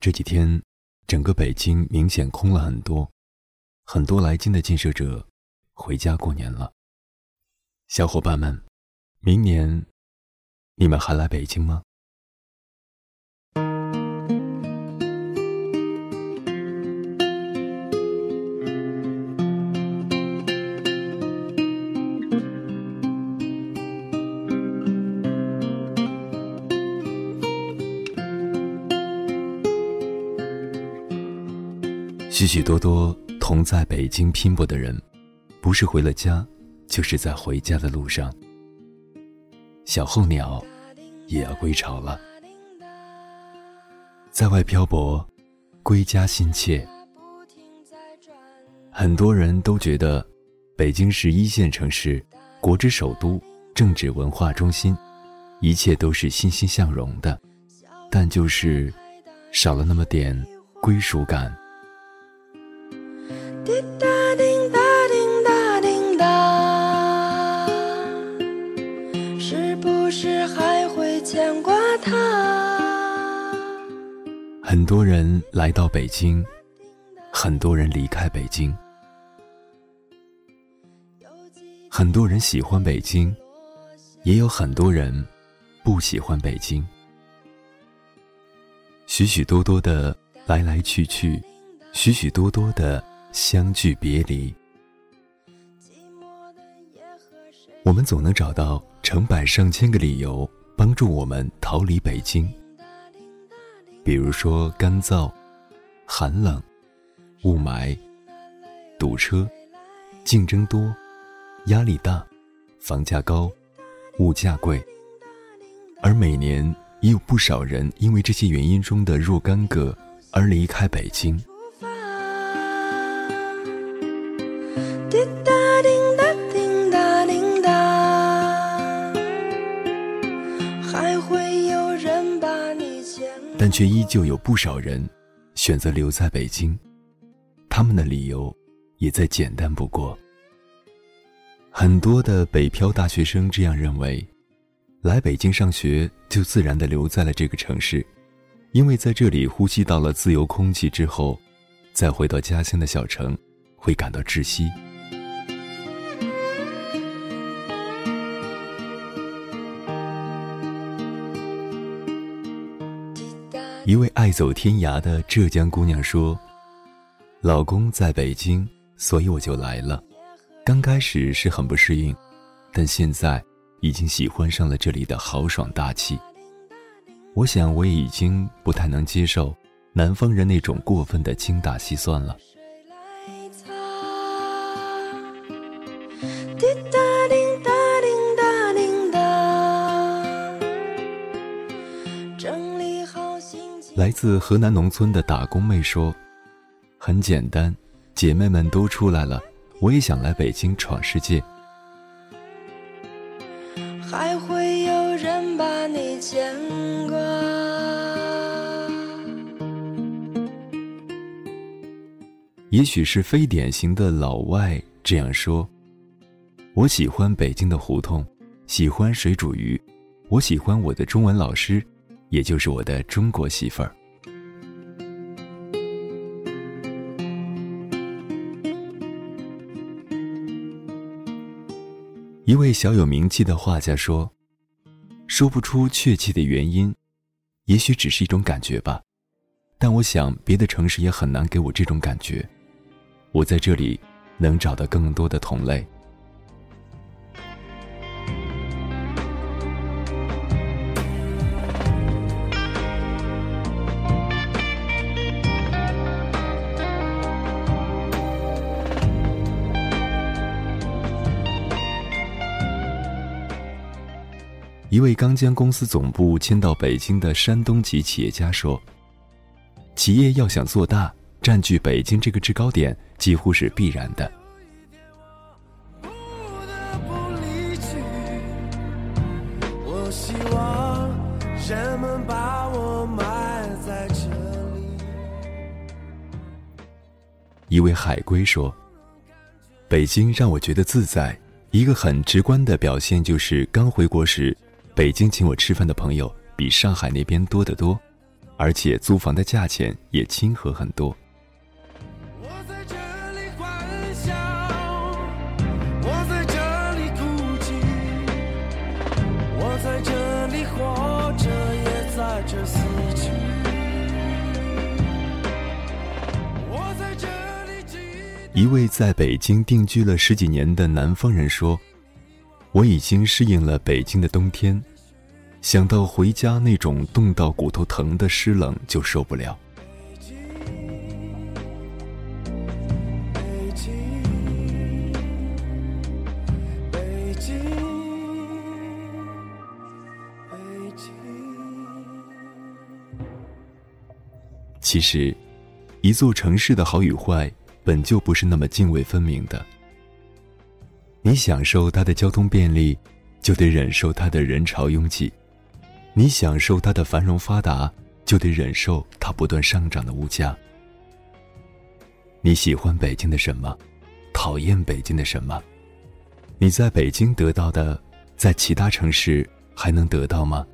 这几天，整个北京明显空了很多，很多来京的建设者回家过年了。小伙伴们，明年你们还来北京吗？许许多多同在北京拼搏的人，不是回了家，就是在回家的路上。小候鸟也要归巢了，在外漂泊，归家心切。很多人都觉得，北京是一线城市，国之首都，政治文化中心，一切都是欣欣向荣的，但就是少了那么点归属感。是还会牵挂他？很多人来到北京，很多人离开北京，很多人喜欢北京，也有很多人不喜欢北京。许许多多的来来去去，许许多多的。相聚别离，我们总能找到成百上千个理由帮助我们逃离北京。比如说干燥、寒冷、雾霾、堵车、竞争多、压力大、房价高、物价贵，而每年也有不少人因为这些原因中的若干个而离开北京。滴答滴答滴却依旧有不少人选择留在北京，他们的理由也再简单不过。很多的北漂大学生这样认为：来北京上学，就自然的留在了这个城市，因为在这里呼吸到了自由空气之后，再回到家乡的小城，会感到窒息。一位爱走天涯的浙江姑娘说：“老公在北京，所以我就来了。刚开始是很不适应，但现在已经喜欢上了这里的豪爽大气。我想我也已经不太能接受南方人那种过分的精打细算了。”来自河南农村的打工妹说：“很简单，姐妹们都出来了，我也想来北京闯世界。”还会有人把你牵挂。也许是非典型的老外这样说：“我喜欢北京的胡同，喜欢水煮鱼，我喜欢我的中文老师。”也就是我的中国媳妇儿。一位小有名气的画家说：“说不出确切的原因，也许只是一种感觉吧。但我想，别的城市也很难给我这种感觉。我在这里能找到更多的同类。”一位刚将公司总部迁到北京的山东籍企业家说：“企业要想做大，占据北京这个制高点几乎是必然的。”一位海归说：“北京让我觉得自在，一个很直观的表现就是刚回国时。”北京请我吃饭的朋友比上海那边多得多，而且租房的价钱也亲和很多。我在这里欢笑，我在这里哭泣，我在这里活着也在这死去。我在这里一位在北京定居了十几年的南方人说：“我已经适应了北京的冬天，想到回家那种冻到骨头疼的湿冷就受不了。”北京其实，一座城市的好与坏。本就不是那么泾渭分明的。你享受它的交通便利，就得忍受它的人潮拥挤；你享受它的繁荣发达，就得忍受它不断上涨的物价。你喜欢北京的什么？讨厌北京的什么？你在北京得到的，在其他城市还能得到吗？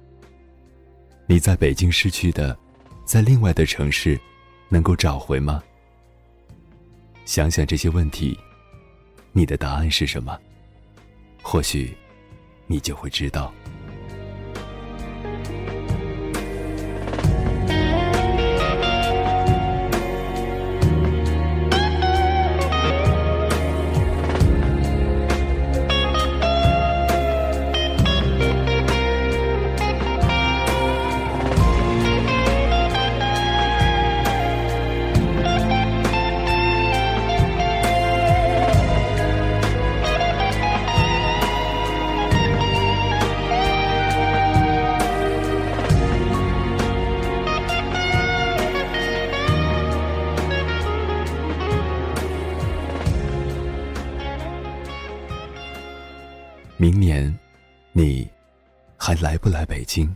你在北京失去的，在另外的城市能够找回吗？想想这些问题，你的答案是什么？或许，你就会知道。你还来不来北京？